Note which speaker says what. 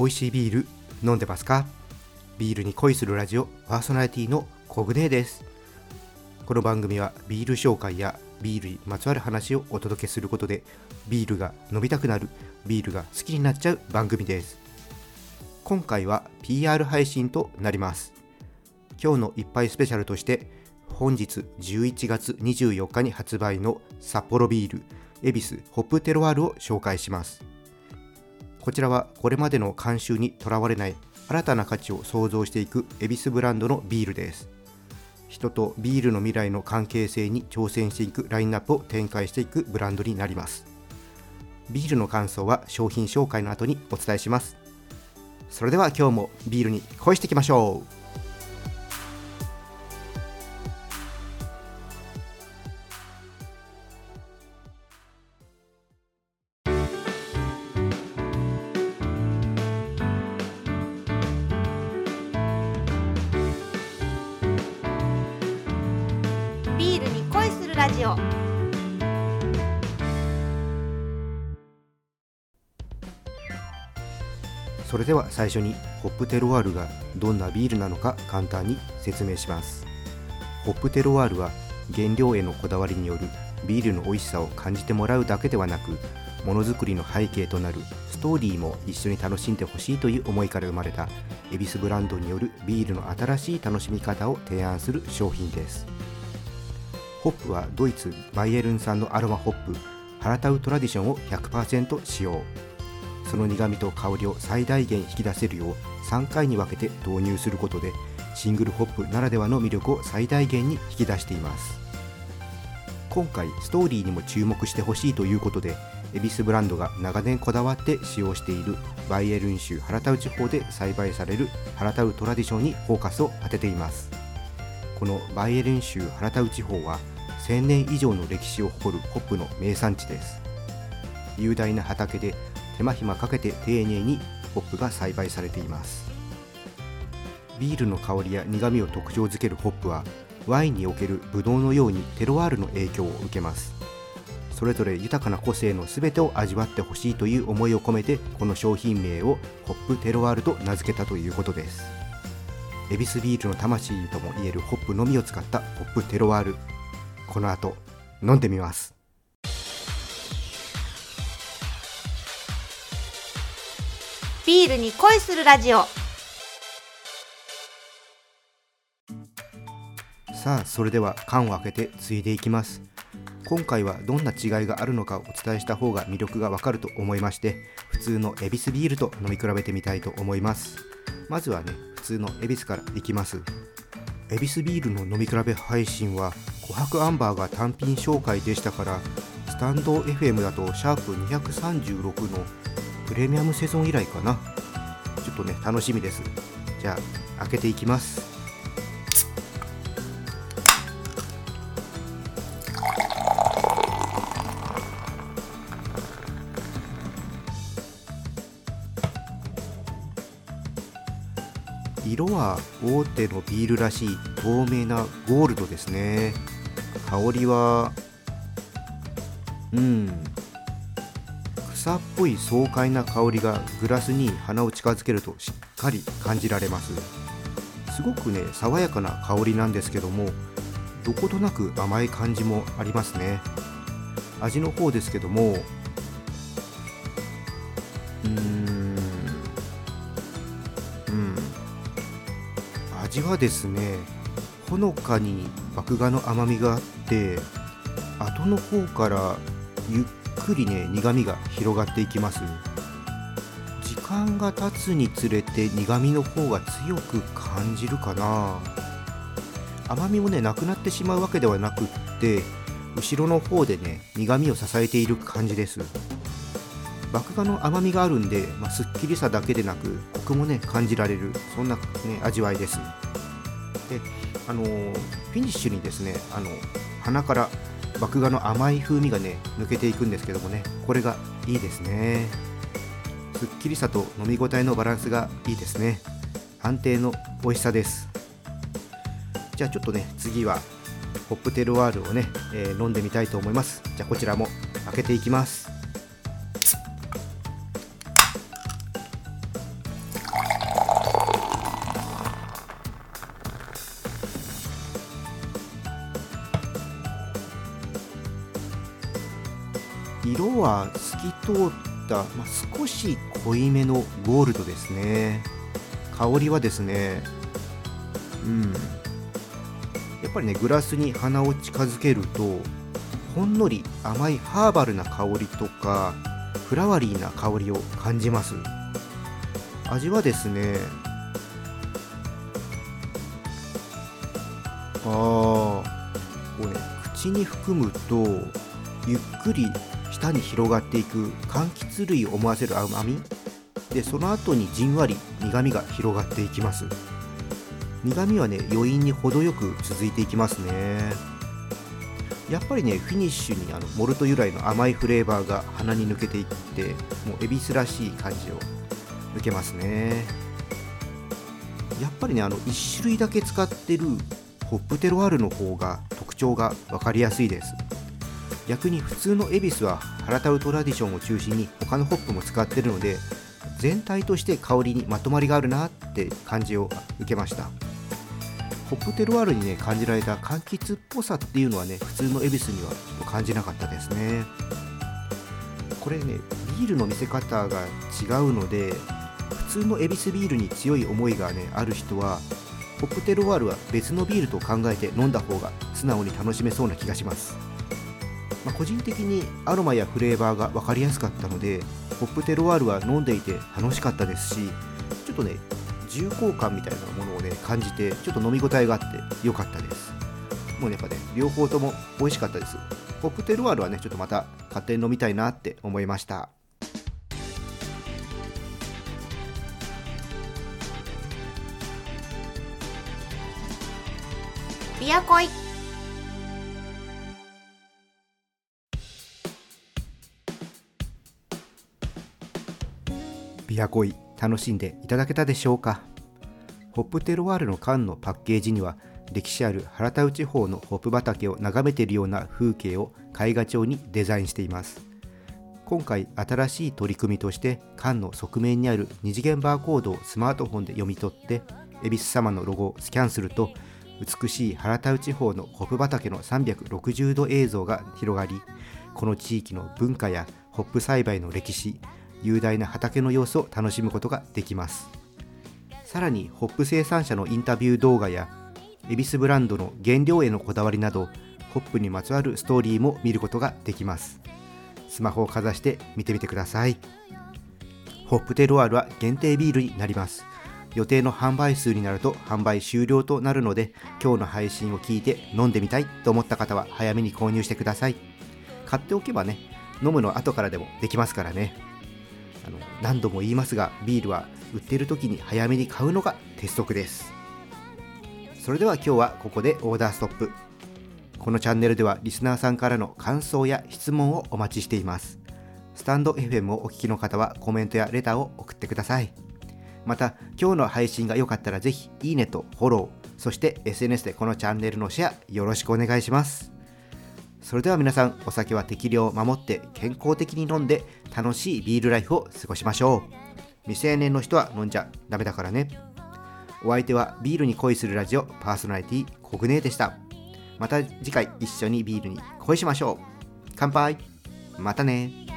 Speaker 1: 美味しいビール飲んでますか？ビールに恋するラジオパーソナリティのコグネです。この番組はビール紹介やビールにまつわる話をお届けすることでビールが飲みたくなるビールが好きになっちゃう番組です。今回は PR 配信となります。今日の一杯スペシャルとして本日11月24日に発売の札幌ビール恵比寿ホップテロワールを紹介します。こちらはこれまでの慣習にとらわれない新たな価値を創造していく恵比寿ブランドのビールです。人とビールの未来の関係性に挑戦していくラインナップを展開していくブランドになります。ビールの感想は商品紹介の後にお伝えします。それでは今日もビールに恋していきましょう。
Speaker 2: ジオ。
Speaker 1: それでは最初にホップテロワールがどんなビールなのか簡単に説明します。ホップテロワールは原料へのこだわりによるビールの美味しさを感じてもらうだけではなくものづくりの背景となるストーリーも一緒に楽しんでほしいという思いから生まれた恵比寿ブランドによるビールの新しい楽しみ方を提案する商品です。ホップはドイツバイエルン産のアロマホップハラタウトラディションを100%使用。その苦みと香りを最大限引き出せるよう3回に分けて導入することでシングルホップならではの魅力を最大限に引き出しています。今回ストーリーにも注目してほしいということで恵比寿ブランドが長年こだわって使用しているバイエルン州ハラタウ地方で栽培されるハラタウトラディションにフォーカスを当てています。このバイエルン州ハラタウ地方は1000年以上の歴史を誇るホップの名産地です。雄大な畑で手間暇かけて丁寧にホップが栽培されています。ビールの香りや苦みを特徴づけるホップはワインにおけるブドウのようにテロワールの影響を受けます。それぞれ豊かな個性の全てを味わってほしいという思いを込めてこの商品名をホップテロワールと名付けたということです。エビスビールの魂ともいえるホップのみを使ったホップテロワール。この後飲んでみます。
Speaker 2: ビールに恋するラジオ。
Speaker 1: さあそれでは缶を開けてついでいきます。今回はどんな違いがあるのかをお伝えした方が魅力がわかると思いまして普通のエビスビールと飲み比べてみたいと思います。まずはね普通のエビスからいきます。エビスビールの飲み比べ配信は琥珀アンバーが単品紹介でしたからスタンド FM だとシャープ236のプレミアムセゾン以来かな。ちょっとね楽しみです。じゃあ開けていきます。色は大手のビールらしい透明なゴールドですね。香りはうん。草っぽい爽快な香りがグラスに鼻を近づけるとしっかり感じられます。すごくね爽やかな香りなんですけどもどことなく甘い感じもありますね。味の方ですけどもうーん。うん。味はですねほのかに麦芽の甘みがあって後の方からゆっくりね苦みが広がっていきます。時間が経つにつれて苦みの方が強く感じるかな。甘みもねなくなってしまうわけではなくって後ろの方でね苦みを支えている感じです。麦芽の甘みがあるんで、まあ、すっきりさだけでなくコクもね感じられる。そんな、ね、味わいです。であのフィニッシュにですねあの鼻から麦芽の甘い風味がね抜けていくんですけどもねこれがいいですね。すっきりさと飲み応えのバランスがいいですね。安定の美味しさです。じゃあちょっとね次はホップテルワールをね、えー飲んでみたいと思います。じゃあこちらも開けていきます。色は透き通った、まあ、少し濃いめのゴールドですね。香りはですねうん。やっぱりねグラスに鼻を近づけるとほんのり甘いハーバルな香りとかフラワリーな香りを感じます。味はですねあーこれね口に含むとゆっくり舌に広がっていく柑橘類を思わせる甘み。でその後にじんわり苦みが広がっていきます。苦みはね余韻に程よく続いていきますね。やっぱりねフィニッシュにあのモルト由来の甘いフレーバーが鼻に抜けていってもう恵比寿らしい感じを受けますね。やっぱりねあの1種類だけ使ってるホップテロワールの方が特徴が分かりやすいです。逆に普通の恵比寿はハラタウトラディションを中心に他のホップも使ってるので全体として香りにまとまりがあるなって感じを受けました。ホップテロワールにね感じられた柑橘っぽさっていうのはね普通の恵比寿にはちょっと感じなかったですね。これねビールの見せ方が違うので普通の恵比寿ビールに強い思いがねある人はホップテロワールは別のビールと考えて飲んだ方が素直に楽しめそうな気がします、まあ個人的にアロマやフレーバーが分かりやすかったのでホップテロワールは飲んでいて楽しかったですしちょっとね重厚感みたいなものをね感じてちょっと飲み応えがあって良かったです。もうねやっぱね両方とも美味しかったです。ホップテロワールはねちょっとまた勝手に飲みたいなって思いました。
Speaker 2: ビアコイ。
Speaker 1: ビアコイ楽しんでいただけたでしょうか？ホップテロワールの缶のパッケージには歴史ある原田地方のホップ畑を眺めているような風景を絵画調にデザインしています。今回新しい取り組みとして缶の側面にある二次元バーコードをスマートフォンで読み取って恵比寿様のロゴをスキャンすると美しい原田地方のホップ畑の360度映像が広がりこの地域の文化やホップ栽培の歴史雄大な畑の様子を楽しむことができます。さらにホップ生産者のインタビュー動画や恵比寿ブランドの原料へのこだわりなどホップにまつわるストーリーも見ることができます。スマホをかざして見てみてください。ホップテロワールは限定ビールになります。予定の販売数になると販売終了となるので今日の配信を聞いて飲んでみたいと思った方は早めに購入してください。買っておけばね飲むの後からでもできますからね。何度も言いますがビールは売ってる時に早めに買うのが鉄則です。それでは今日はここでオーダーストップ。このチャンネルではリスナーさんからの感想や質問をお待ちしています。スタンド FM をお聞きの方はコメントやレターを送ってください。また今日の配信が良かったらぜひいいねとフォローそして SNS でこのチャンネルのシェアよろしくお願いします。それでは皆さんお酒は適量を守って健康的に飲んで楽しいビールライフを過ごしましょう。未成年の人は飲んじゃダメだからね。お相手はビールに恋するラジオパーソナリティコグネーでした。また次回一緒にビールに恋しましょう。乾杯。またね。